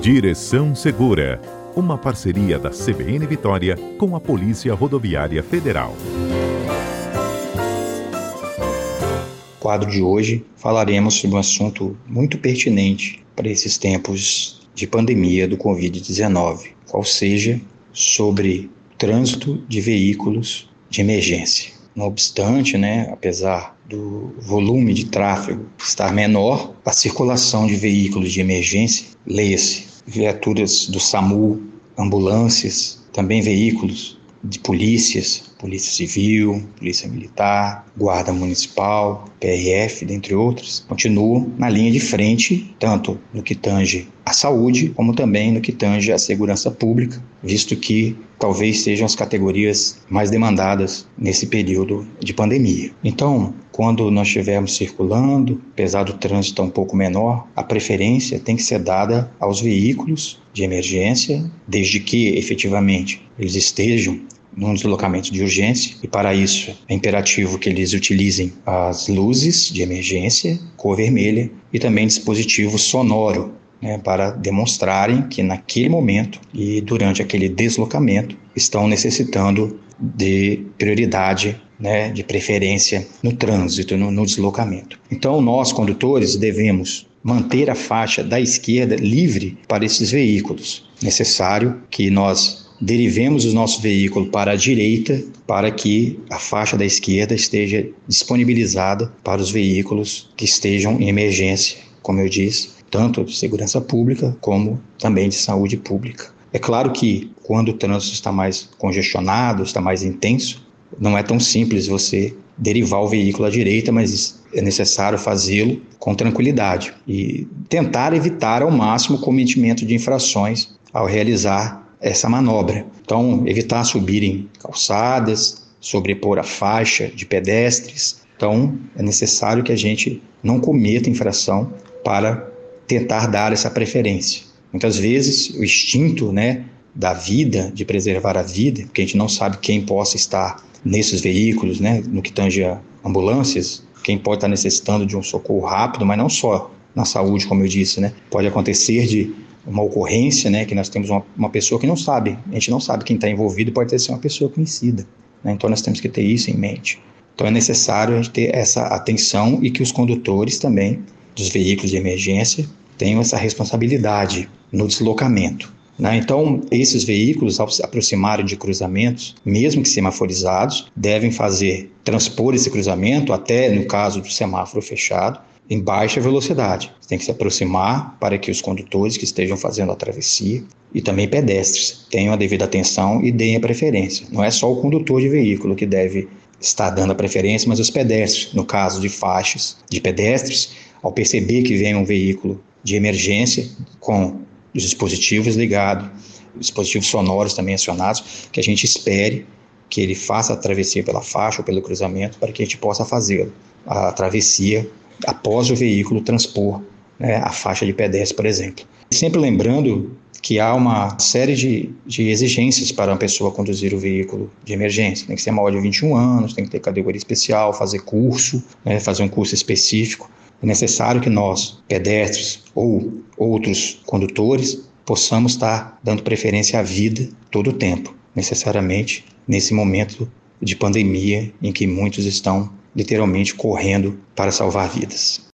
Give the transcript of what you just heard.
Direção Segura, uma parceria da CBN Vitória com a Polícia Rodoviária Federal. quadro de hoje falaremos sobre um assunto muito pertinente para esses tempos de pandemia do Covid-19, qual seja sobre trânsito de veículos de emergência. Não obstante, né, apesar do volume de tráfego estar menor, a circulação de veículos de emergência, leia-se viaturas do SAMU, ambulâncias, também veículos de polícias, Polícia Civil, Polícia Militar, Guarda Municipal, PRF, dentre outros, continuam na linha de frente, tanto no que tange à saúde, como também no que tange à segurança pública, visto que talvez sejam as categorias mais demandadas nesse período de pandemia. Então, quando nós estivermos circulando, apesar do trânsito um pouco menor, a preferência tem que ser dada aos veículos de emergência, desde que efetivamente eles estejam num deslocamento de urgência. E para isso é imperativo que eles utilizem as luzes de emergência, cor vermelha e também dispositivo sonoro né, para demonstrarem que naquele momento e durante aquele deslocamento estão necessitando de prioridade, né, de preferência no trânsito, no, no deslocamento. Então, nós, condutores, devemos manter a faixa da esquerda livre para esses veículos. Necessário que nós derivemos o nosso veículo para a direita para que a faixa da esquerda esteja disponibilizada para os veículos que estejam em emergência, como eu disse, tanto de segurança pública como também de saúde pública. É claro que quando o trânsito está mais congestionado, está mais intenso, não é tão simples você derivar o veículo à direita, mas é necessário fazê-lo com tranquilidade e tentar evitar ao máximo o cometimento de infrações ao realizar essa manobra. Então, evitar subir em calçadas, sobrepor a faixa de pedestres. Então, é necessário que a gente não cometa infração para tentar dar essa preferência. Muitas vezes, o instinto né, da vida, de preservar a vida, porque a gente não sabe quem possa estar nesses veículos, né, no que tange a ambulâncias, quem pode estar necessitando de um socorro rápido, mas não só na saúde, como eu disse, né? Pode acontecer de uma ocorrência, né, que nós temos uma, uma pessoa que não sabe, a gente não sabe quem está envolvido, pode ter sido uma pessoa conhecida. Né, então nós temos que ter isso em mente. Então é necessário a gente ter essa atenção e que os condutores também dos veículos de emergência tenham essa responsabilidade no deslocamento. Né? Então, esses veículos, ao se aproximarem de cruzamentos, mesmo que semaforizados, devem fazer transpor esse cruzamento até, no caso do semáforo fechado, em baixa velocidade. Você tem que se aproximar para que os condutores que estejam fazendo a travessia e também pedestres tenham a devida atenção e deem a preferência. Não é só o condutor de veículo que deve estar dando a preferência, mas os pedestres, no caso de faixas de pedestres, ao perceber que vem um veículo de emergência com os dispositivos ligados, dispositivos sonoros também acionados, que a gente espere que ele faça a travessia pela faixa ou pelo cruzamento para que a gente possa fazê-lo. A travessia após o veículo transpor né, a faixa de pedestre, por exemplo. Sempre lembrando que há uma série de, de exigências para uma pessoa conduzir o veículo de emergência. Tem que ser maior de 21 anos, tem que ter categoria especial, fazer curso, né, fazer um curso específico. É necessário que nós, pedestres ou outros condutores, possamos estar dando preferência à vida todo o tempo, necessariamente nesse momento de pandemia em que muitos estão literalmente correndo para salvar vidas.